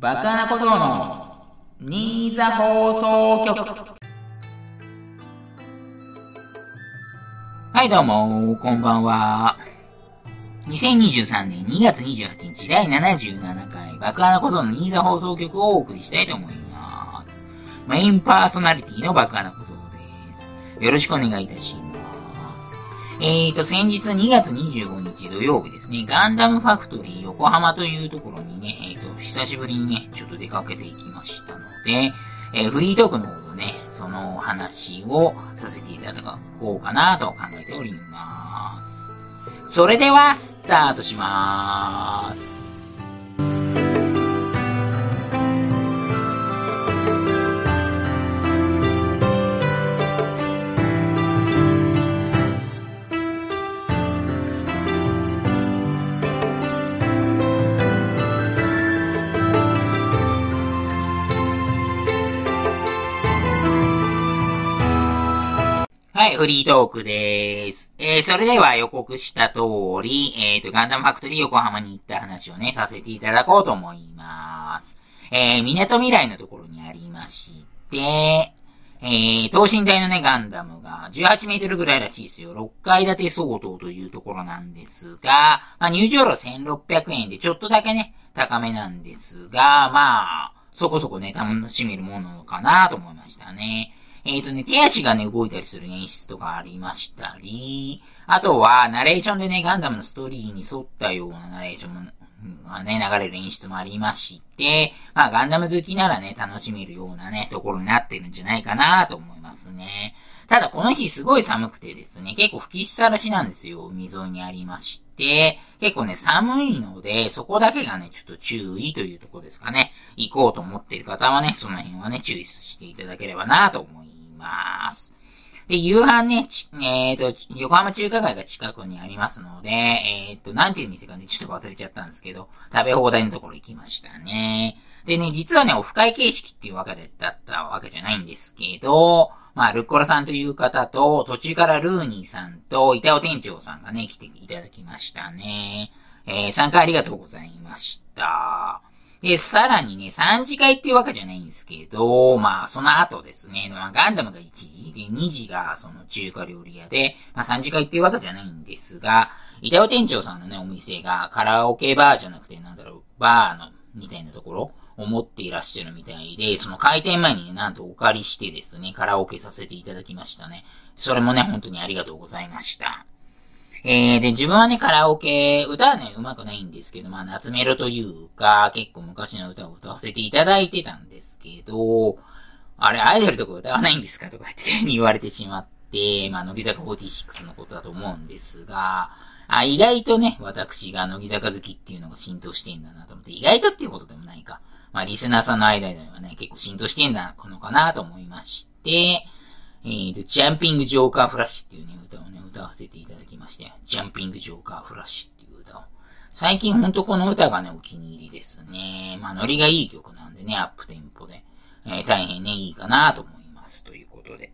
バカな小僧の新座放送局はいどうも、こんばんは。2023年2月28日第77回爆穴小僧の新座放送局をお送りしたいと思います。メインパーソナリティの爆穴小僧です。よろしくお願いいたします。えーと、先日2月25日土曜日ですね、ガンダムファクトリー横浜というところにね、えーと、久しぶりにね、ちょっと出かけていきましたので、えー、フリートークの方でね、その話をさせていただこうかなと考えております。それでは、スタートしまーす。はい、フリートークでーす。えー、それでは予告した通り、えーと、ガンダムファクトリー横浜に行った話をね、させていただこうと思います。えー、港未来のところにありまして、えー、等身大のね、ガンダムが18メートルぐらいらしいですよ。6階建て相当というところなんですが、まあ、入場料1600円でちょっとだけね、高めなんですが、まあ、そこそこね、楽しめるものかなと思いましたね。えっ、ー、とね、手足がね、動いたりする演出とかありましたり、あとは、ナレーションでね、ガンダムのストーリーに沿ったようなナレーションがね、流れる演出もありまして、まあ、ガンダム好きならね、楽しめるようなね、ところになってるんじゃないかなと思いますね。ただ、この日すごい寒くてですね、結構吹きさらしなんですよ。海沿いにありまして、結構ね、寒いので、そこだけがね、ちょっと注意というとこですかね。行こうと思っている方はね、その辺はね、注意していただければなと思います。で、夕飯ね、えっ、ー、と、横浜中華街が近くにありますので、えっ、ー、と、なんていう店かね、ちょっと忘れちゃったんですけど、食べ放題のところ行きましたね。でね、実はね、オフ会形式っていうわけだったわけじゃないんですけど、まあ、ルッコラさんという方と、途中からルーニーさんと、板尾店長さんがね、来ていただきましたね。えー、参加ありがとうございました。で、さらにね、3次会っていうわけじゃないんですけど、まあ、その後ですね、まあ、ガンダムが1時、で、2時がその中華料理屋で、まあ、3次会っていうわけじゃないんですが、板尾店長さんのね、お店がカラオケバーじゃなくて、なんだろう、バーの、みたいなところを持っていらっしゃるみたいで、その開店前にね、なんとお借りしてですね、カラオケさせていただきましたね。それもね、本当にありがとうございました。えー、で、自分はね、カラオケ、歌はね、上手くないんですけど、まあ、夏メロというか、結構昔の歌を歌わせていただいてたんですけど、あれ、アイドルとか歌わないんですか？とかって言われてしまって、まあ、乃木坂46のことだと思うんですが、あ、意外とね、私が乃木坂好きっていうのが浸透してんだなと思って、意外とっていうことでもないか。まあ、リスナーさんの間ではね、結構浸透してんだこのかなと思いまして、えーと、ジャンピングジョーカーフラッシュっていうね、歌を、歌わせていただきまして、ジャンピングジョーカーフラッシュっていう歌を。最近ほんとこの歌がね、お気に入りですね。まあ、ノリがいい曲なんでね、アップテンポで。えー、大変ね、いいかなと思います。ということで。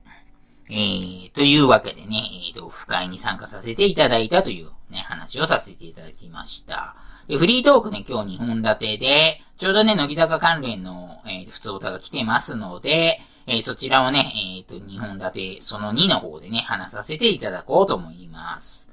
えー、というわけでね、えーと、不会に参加させていただいたというね、話をさせていただきました。で、フリートークね、今日2本立てで、ちょうどね、乃木坂関連の、えー、普通歌が来てますので、えー、そちらをね、えっ、ー、と、2本立て、その2の方でね、話させていただこうと思います。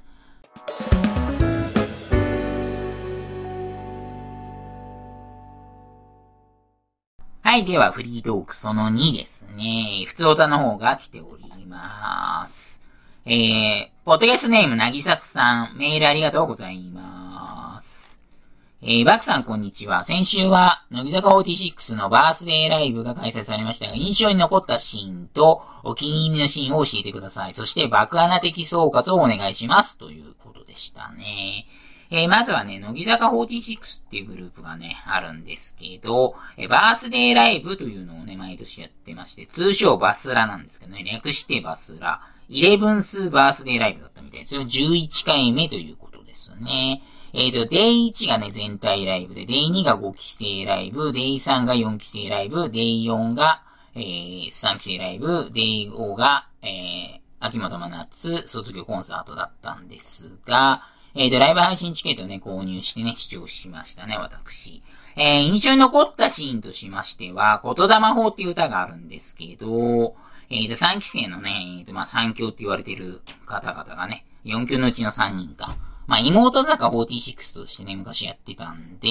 はい、では、フリートークその2ですね。普通歌の方が来ております。えー、ポッドキャストネーム、なぎさつさん、メールありがとうございます。えー、バクさんこんにちは。先週は、乃木坂46のバースデーライブが開催されましたが、印象に残ったシーンと、お気に入りのシーンを教えてください。そして、爆穴的総括をお願いします。ということでしたね。えー、まずはね、乃木坂46っていうグループがね、あるんですけど、えー、バースデーライブというのをね、毎年やってまして、通称バスラなんですけどね、略してバスラ。イレブンスバースデーライブだったみたいですよ。11回目ということですね。えっ、ー、と、デイ1がね、全体ライブで、デイ2が5期生ライブ、デイ3が4期生ライブ、デイ4が、えー、3期生ライブ、デイ5が、えー、秋元真夏卒業コンサートだったんですが、えっ、ー、と、ライブ配信チケットね、購入してね、視聴しましたね、私。えー、印象に残ったシーンとしましては、言霊法っていう歌があるんですけど、えーと、3期生のね、えーと、まあ、3強って言われてる方々がね、4強のうちの3人か。まあ、妹坂46としてね、昔やってたんで、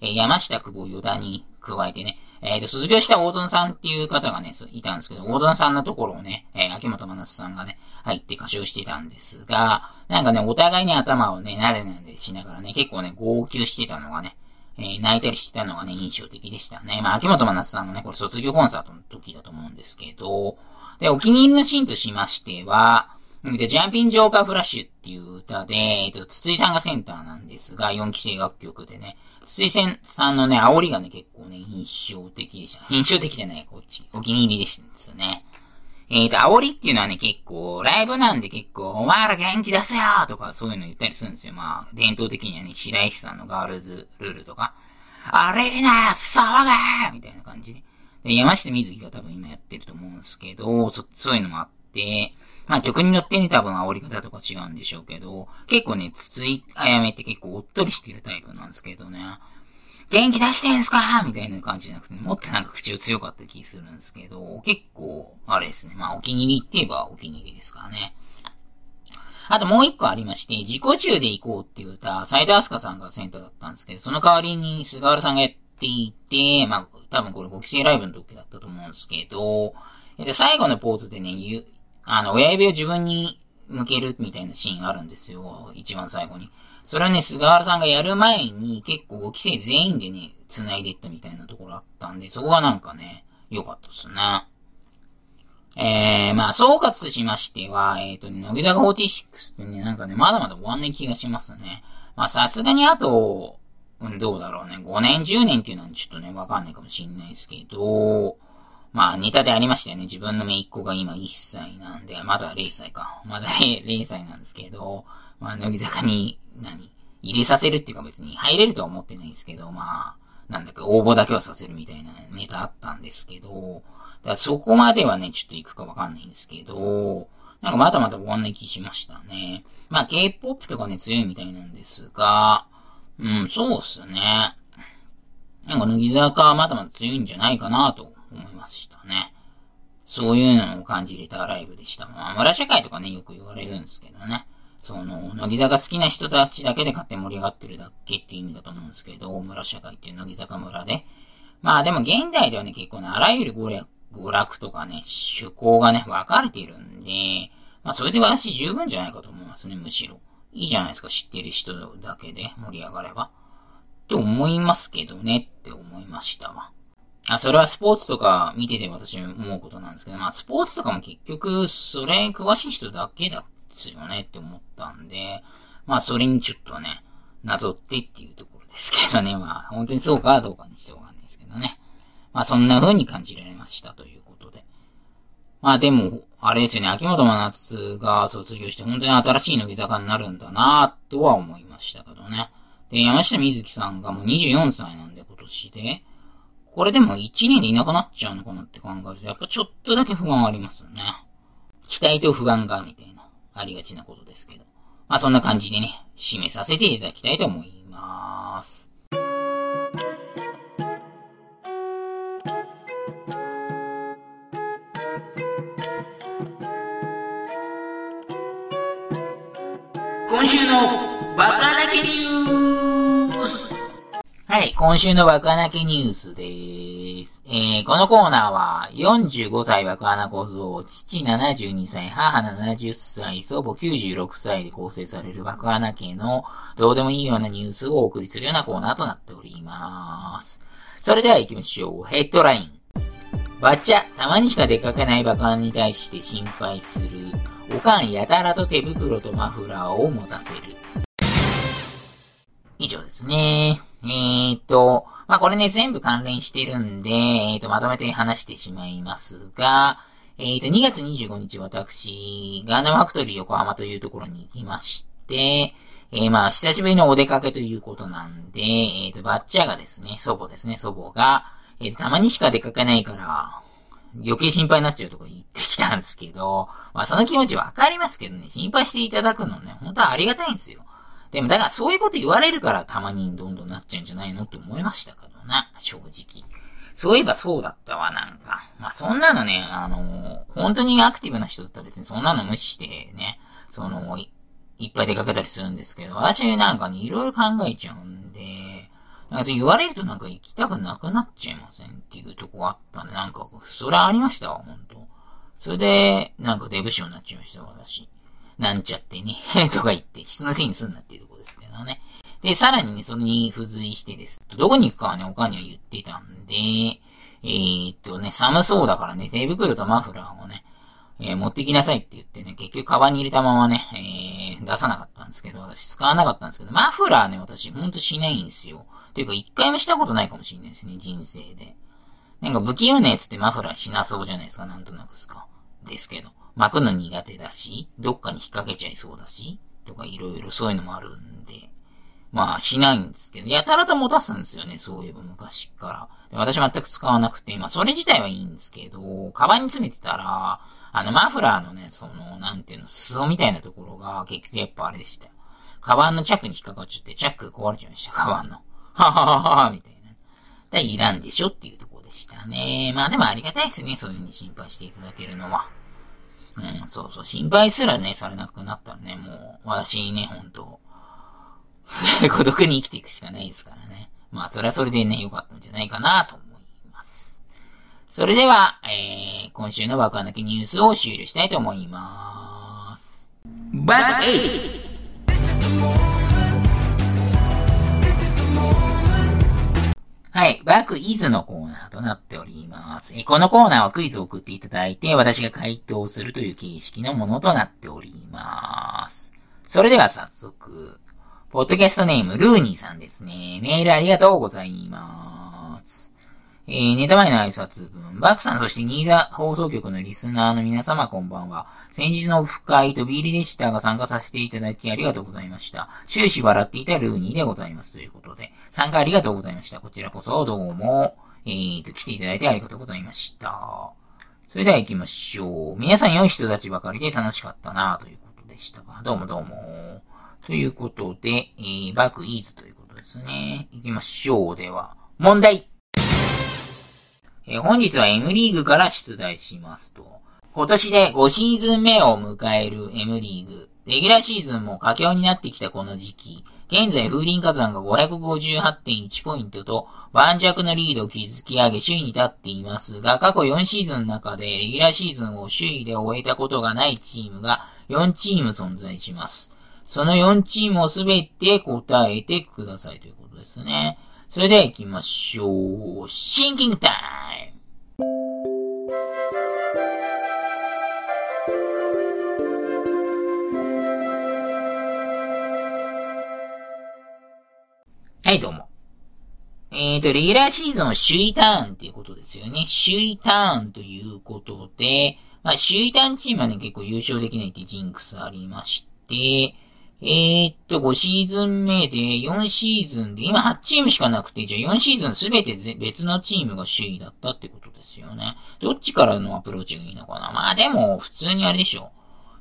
えー、山下久保与田に加えてね、えっ、ー、と、卒業した大園さんっていう方がね、いたんですけど、大園さんのところをね、えー、秋元真夏さんがね、入って歌唱してたんですが、なんかね、お互いに頭をね、なでなでしながらね、結構ね、号泣してたのがね、えー、泣いたりしてたのがね、印象的でしたね。まあ、秋元真夏さんのね、これ卒業コンサートの時だと思うんですけど、で、お気に入りのシーンとしましては、で、ジャンピンジョーカーフラッシュっていう歌で、えっと、筒井さんがセンターなんですが、4期生楽曲でね、筒井さんのね、煽りがね、結構ね、印象的でした。印象的じゃない、こっち。お気に入りでしたですね。えっ、ー、と、煽りっていうのはね、結構、ライブなんで結構、お前ら元気出せよとか、そういうの言ったりするんですよ。まあ、伝統的にはね、白石さんのガールズルールとか、アレーナ騒げみたいな感じで。で山下美月が多分今やってると思うんですけど、そ、そういうのもあって、まあ曲によってね、多分煽り方とか違うんでしょうけど、結構ね、筒井あやめって結構おっとりしてるタイプなんですけどね。元気出してんすか？みたいな感じじゃなくて、もっとなんか口を強かった気するんですけど、結構、あれですね。まあお気に入りって言えばお気に入りですからね。あともう一個ありまして、自己中で行こうっていう歌、斎藤飛鳥さんがセンターだったんですけど、その代わりに菅原さんがやっていて、まあ、多分これ5期生ライブの時だったと思うんですけど、で、最後のポーズでね、あの、親指を自分に向けるみたいなシーンあるんですよ。一番最後に。それをね、菅原さんがやる前に結構5期生全員でね、繋いでいったみたいなところあったんで、そこがなんかね、良かったですね。えー、まあ、総括としましては、えっ、ー、とね、乃木坂46ってね、なんかね、まだまだ終わんない気がしますね。まあ、さすがにあと、うん、どうだろうね、5年、10年っていうのはちょっとね、わかんないかもしんないですけど、まあ、ネタでありましたよね。自分の姪っ子が今1歳なんで、まだ0歳か。まだ0歳なんですけど、まあ、乃木坂に、何？入れさせるっていうか別に入れるとは思ってないんですけど、まあ、なんだか応募だけはさせるみたいなネタあったんですけど、だからそこまではね、ちょっと行くかわかんないんですけど、なんかまだまだ終わんない気しましたね。まあ K-POP とかね強いみたいなんですが、うん、そうっすね。なんか乃木坂はまだまだ強いんじゃないかなと思いましたね。そういうのを感じれたライブでした。まあ、村社会とかね、よく言われるんですけどね。その、乃木坂好きな人たちだけで勝手に盛り上がってるだけっていう意味だと思うんですけど、大村社会っていう乃木坂村で。まあでも現代ではね、結構ね、あらゆる娯楽娯楽とかね、趣向がね、分かれているんで、まあそれで私十分じゃないかと思いますね、むしろ。いいじゃないですか、知ってる人だけで盛り上がれば。って思いますけどねって思いましたわ。あ、それはスポーツとか見てて私思うことなんですけど、まあスポーツとかも結局、それ詳しい人だけだですよねって思ったんで、まあそれにちょっとね、なぞってっていうところですけどね、まあ本当にそうかどうかにしてわかんないですけどね。まあそんな風に感じられましたということで。まあでも、あれですよね、秋元真夏が卒業して本当に新しい乃木坂になるんだなとは思いましたけどね。で、山下美月さんがもう24歳なんで今年で、これでも1年でいなくなっちゃうのかなって考えると、やっぱちょっとだけ不安ありますよね。期待と不安が、みたいな、ありがちなことですけど。まあそんな感じでね、締めさせていただきたいと思います。今週のバカだけニュースはい、今週のバカなけニュースです。えー、このコーナーは、45歳バカな小僧、父72歳、母70歳、祖母96歳で構成されるバカな家の、どうでもいいようなニュースをお送りするようなコーナーとなっております。それでは行きましょう。ヘッドライン。バッチャ、たまにしか出かけないバカに対して心配する。おかんやたらと手袋とマフラーを持たせる。以上ですね。えーと、まあ、これね、全部関連してるんで、えーと、まとめて話してしまいますが、えーと、2月25日私、ガンダムファクトリー横浜というところに行きまして、えー、まあ、久しぶりのお出かけということなんで、えーと、バッチャーがですね、祖母ですね、祖母が、えー、たまにしか出かけないから、余計心配になっちゃうとか言ってきたんですけど、まあその気持ちわかりますけどね、心配していただくのね、本当はありがたいんですよ。でもだからそういうこと言われるからたまにどんどんなっちゃうんじゃないのって思いましたからな、正直。そういえばそうだったわ、なんか。まあ、そんなのね、あのー、本当にアクティブな人だったら別にそんなの無視してね、その、いいっぱい出かけたりするんですけど、私なんかね、いろいろ考えちゃうんで、なんか言われるとなんか行きたくなくなっちゃいませんっていうとこあったんで、なんか、それありましたわ、ほんと。それで、なんかデブ賞になっちゃいました、私。なんちゃってね、とか言って、質のせいにすんなっていうとこですけどね。で、さらにね、それに付随してです。どこに行くかはね、他には言ってたんで、えー、っとね、寒そうだからね、手袋とマフラーをね、えー、持ってきなさいって言ってね、結局カバンに入れたままね、えー、出さなかったんですけど、私使わなかったんですけど、マフラーね、私ほんとしないんですよ。ていうか、一回もしたことないかもしれないですね、人生で。なんか不器用なやつってマフラーしなそうじゃないですか、なんとなくすか。ですけど。巻くの苦手だし、どっかに引っ掛けちゃいそうだし、とかいろいろそういうのもあるんで。まあ、しないんですけど、やたらと持たすんですよね、そういえば昔から。私全く使わなくて、まあ、それ自体はいいんですけど、カバンに詰めてたら、あの、マフラーのね、その、なんていうの、裾みたいなところが、結局やっぱあれでした。カバンのチャックに引っかかっちゃって、チャック壊れちゃいました、カバンの。はははは、みたいな。で、いらんでしょっていうところでしたね。まあでもありがたいですね、そういう風に心配していただけるのは。うん、そうそう、心配すらね、されなくなったらね、もう、私ね、ほんと、孤独に生きていくしかないですからね。まあ、それはそれでね、良かったんじゃないかなと思います。それでは、えー、今週の爆破なきニュースを終了したいと思います。バック 8! はい。バックイズのコーナーとなっております。このコーナーはクイズを送っていただいて、私が回答するという形式のものとなっております。それでは早速、ポッドキャストネーム、ルーニーさんですね。メールありがとうございます。えー、ネタ前の挨拶文。バックさん、そしてニーザ放送局のリスナーの皆様こんばんは。先日のオフ会とビーリでしたが参加させていただきありがとうございました。終始笑っていたルーニーでございますということで。参加ありがとうございました。こちらこそどうも、えーと、来ていただいてありがとうございました。それでは行きましょう。皆さん良い人たちばかりで楽しかったなということでしたが、どうもどうも。ということで、えー、バックイーズということですね。行きましょう。では、問題えー、本日は M リーグから出題しますと。今年で5シーズン目を迎える M リーグ。レギュラーシーズンも佳境になってきたこの時期。現在風林火山が558.1ポイントと盤石のリードを築き上げ首位に立っていますが、過去4シーズンの中でレギュラーシーズンを首位で終えたことがないチームが4チーム存在します。その4チームをすべて答えてくださいということですね。それでは行きましょう。シンキングタイムはい、どうも。えっ、ー、と、レギュラーシーズンの首位ターンっていうことですよね。首位ターンということで、まあ、首位ターンチームはね、結構優勝できないってジンクスありまして、えー、っと、5シーズン目で4シーズンで、今8チームしかなくて、じゃあ4シーズンすべて別のチームが首位だったってことですよね。どっちからのアプローチがいいのかなまあでも、普通にあれでしょ。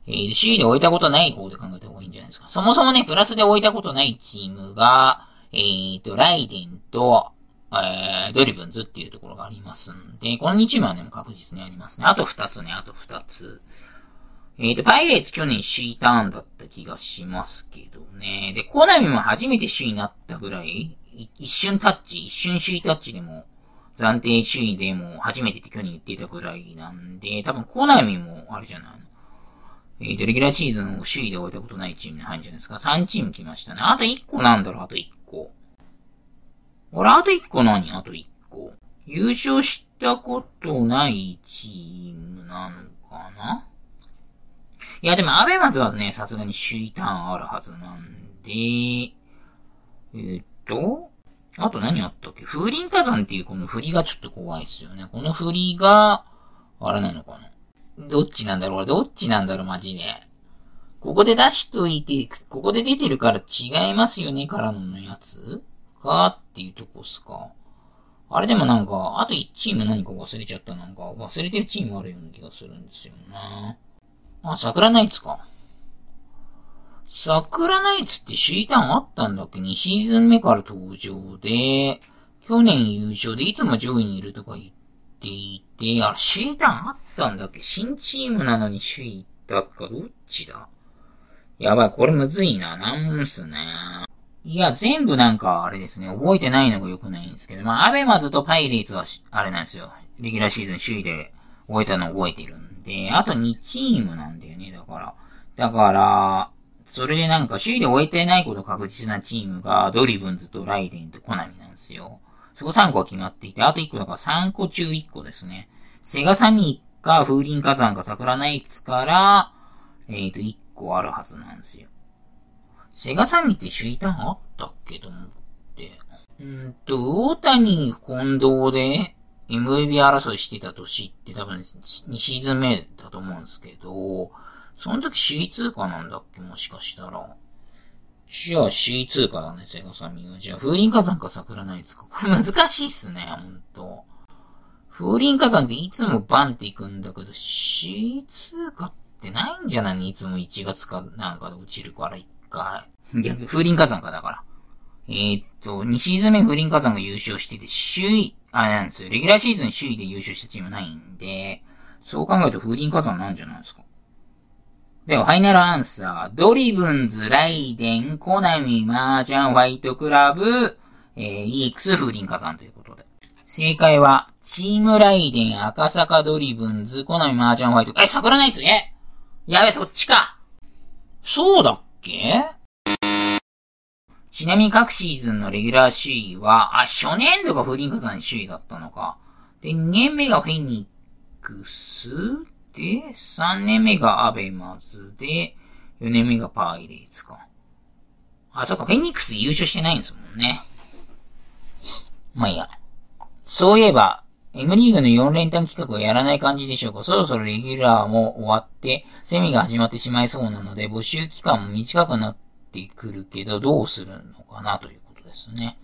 えー、首位で終えたことない方で考えた方がいいんじゃないですか。そもそもね、プラスで終えたことないチームが、えーと、ライデンと、えー、ドリブンズっていうところがありますんで、この2チームはね、確実にありますね。あと2つね、あと2つ。えーと、パイレーツ去年首位ターンだった気がしますけどね。で、コナミも初めて首位になったぐらい、一瞬タッチ、一瞬首位タッチでも、暫定首位でも初めてって去年言ってたぐらいなんで、多分コナミもあれじゃないの。えーと、レギュラーシーズンを首位で終えたことないチームに入るんじゃないですか。3チーム来ましたね。あと1個なんだろう、あと1個。俺、あと1個何？あと1個。優勝したことないチームなのかな？いや、でも、アベマズはね、さすがに首位ターンあるはずなんで、え、っと、あと何あったっけ？風林火山っていうこの振りがちょっと怖いっすよね。この振りが、あれなのかな？どっちなんだろう？どっちなんだろう？マジで。ここで出しといて、ここで出てるから違いますよねからのやつかっていうとこっすか。あれでもなんか、あと1チーム何か忘れちゃった。なんか、忘れてるチームあるような気がするんですよね。あ、桜ナイツか。桜ナイツってシーターンあったんだっけ ?2 シーズン目から登場で、去年優勝でいつも上位にいるとか言っていて、あれ、首位弾あったんだっけ？新チームなのに首位だっかどっちだ？やばい、これむずいな。なんすね。いや、全部なんか、あれですね、覚えてないのが良くないんですけど、まあ、アベマズとパイレーツは、あれなんですよ。レギュラーシーズン首位で終えたの覚えてるんで、あと2チームなんだよね、だから。だから、それでなんか首位で終えてないこと確実なチームが、ドリブンズとライデンとコナミなんですよ。そこ3個は決まっていて、あと1個だから3個中1個ですね。セガサミーか、風林火山か桜ナイツから、えっ、ー、と、1個あるはずなんですよ。セガサミって首位ターンあったっけと思って。うんと、大谷近藤で MVP 争いしてた年って多分2シーズン目だと思うんですけど、その時首位通過なんだっけもしかしたら。じゃあ首位通過だね、セガサミが。じゃあ風林火山か桜ナイツか。これ難しいっすね、ほんと。風林火山っていつもバンっていくんだけど、首位通過ってないんじゃないいつも1月かなんかで落ちるから1回。逆、風林火山かだから。えー、っと、2シーズン目風林火山が優勝してて、首位、あれなんですよ。レギュラーシーズン首位で優勝したチームないんで、そう考えると風林火山なんじゃないですか。では、ファイナルアンサー。ドリブンズ、ライデン、コナミ、マージャン、ホワイトクラブ、えー、イークス、風林火山ということで。正解は、チームライデン、赤坂ドリブンズ、コナミ、マージャン、ホワイト、え、桜ナイツえやべ、そっちかそうだっけ？ちなみに各シーズンのレギュラー首位は、あ、初年度が風林火山首位だったのか。で、2年目がフェニックスで、3年目がアベマズで、4年目がパイレーツか。あ、そっか、フェニックス優勝してないんですもんね。まあいいや。そういえば、M リーグの4連単企画をやらない感じでしょうかそろそろレギュラーも終わって、セミが始まってしまいそうなので、募集期間も短くなってくるけど、どうするのかなということですね。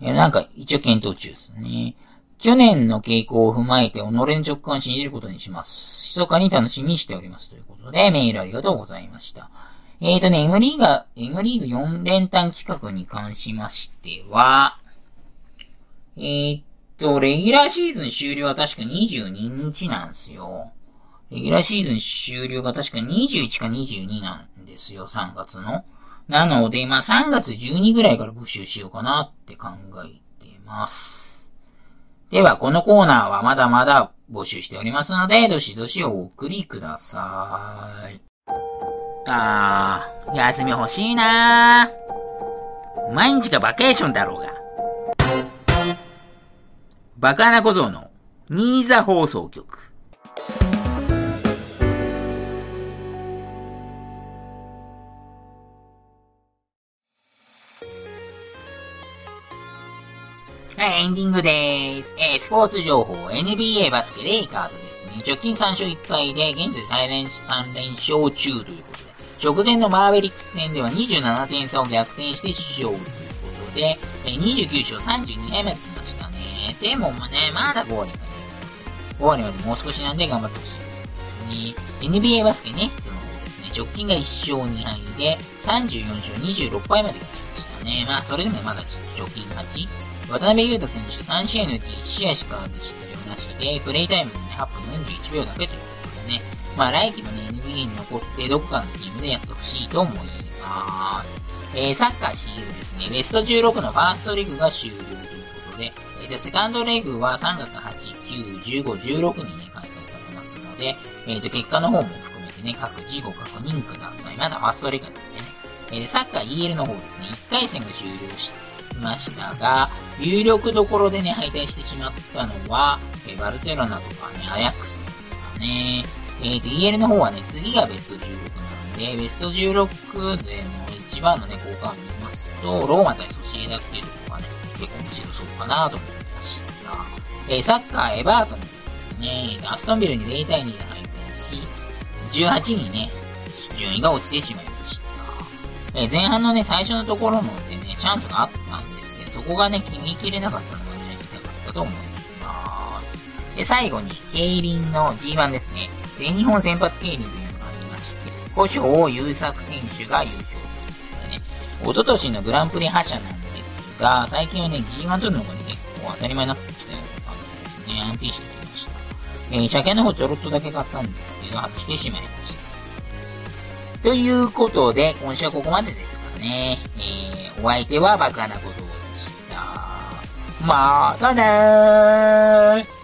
いや、なんか、一応検討中ですね。去年の傾向を踏まえて、己の直感を信じることにします。密かに楽しみにしております。ということで、メールありがとうございました。えーとね、M リーガ、M リーグ4連単企画に関しましては、えーと、レギュラーシーズン終了は確か22日なんですよ。レギュラーシーズン終了が確か21か22なんですよ、3月の。なので、まあ3月12ぐらいから募集しようかなって考えてます。では、このコーナーはまだまだ募集しておりますので、どしどしお送りください。あー、休み欲しいなー。毎日がバケーションだろうが。バカな小僧の新座放送局。はい、エンディングでーす。えー、スポーツ情報、NBA バスケレイカーズですね。直近3勝1敗で、現在3連3連勝中ということで、直前のマーベリックス戦では27点差を逆転して勝利ということで、えー、29勝32敗まででもね、まだ5割まで。5割までもう少しなんで頑張ってほしいですね。NBA バスケネッツの方ですね。直近が1勝2敗で、34勝26敗まで来てましたね。まあ、それでもまだ直近勝ち。渡辺裕太選手3試合のうち1試合しか出場なしで、プレイタイムもね、8分41秒だけということでね、まあ来季もね、NBA に残ってどこかのチームでやってほしいと思います。えー、サッカー CL ですね、ベスト16のファーストレグが終了ということで、えー、セカンドレグは3月8、9、15、16にね、開催されますので、えー、と、結果の方も含めてね、各自ご確認ください。まだファーストレグなんでね。えー、サッカー EL の方ですね、1回戦が終了しましたが、有力どころでね、敗退してしまったのは、えバルセロナとかね、アヤックスですかね。えー、と、EL の方はね、次がベスト16なんで、ベスト16での一番のね、効果を見ますと、ローマ対ソシエダっていうところ、白そうかなと思いました。えー、サッカーエバートンですね、アストンビルに0対2で敗退し、18位にね、順位が落ちてしまいました。えー、前半のね、最初のところのでね、チャンスがあったんですけど、そこがね、決めきれなかったのがね、痛かったと思います。で、最後に、競輪の G1 ですね。全日本選抜競輪というのがありまして、古生優作選手が優勝ということでね、一昨年のグランプリ覇者なんでが、最近はね、G1 取るのがね、結構当たり前になってきたような感じですね。安定してきました。えー、車検の方ちょろっとだけ買ったんですけど、外してしまいました。ということで、今週はここまでですかね。えー、お相手はバカなことでした。またねー